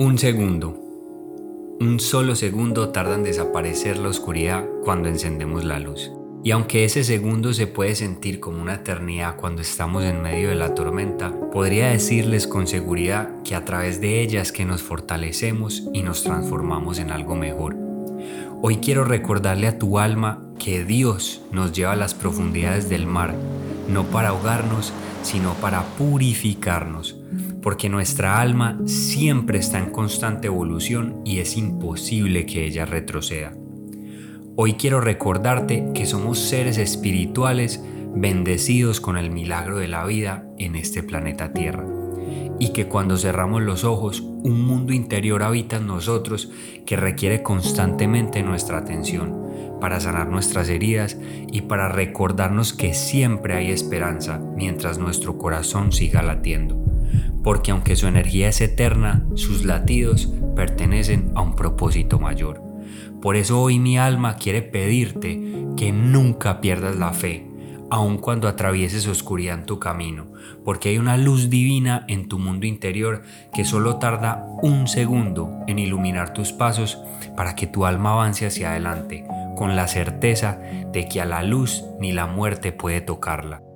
Un segundo. Un solo segundo tarda en desaparecer la oscuridad cuando encendemos la luz. Y aunque ese segundo se puede sentir como una eternidad cuando estamos en medio de la tormenta, podría decirles con seguridad que a través de ella es que nos fortalecemos y nos transformamos en algo mejor. Hoy quiero recordarle a tu alma que Dios nos lleva a las profundidades del mar, no para ahogarnos, sino para purificarnos porque nuestra alma siempre está en constante evolución y es imposible que ella retroceda. Hoy quiero recordarte que somos seres espirituales bendecidos con el milagro de la vida en este planeta Tierra y que cuando cerramos los ojos un mundo interior habita en nosotros que requiere constantemente nuestra atención para sanar nuestras heridas y para recordarnos que siempre hay esperanza mientras nuestro corazón siga latiendo porque aunque su energía es eterna, sus latidos pertenecen a un propósito mayor. Por eso hoy mi alma quiere pedirte que nunca pierdas la fe, aun cuando atravieses oscuridad en tu camino, porque hay una luz divina en tu mundo interior que solo tarda un segundo en iluminar tus pasos para que tu alma avance hacia adelante, con la certeza de que a la luz ni la muerte puede tocarla.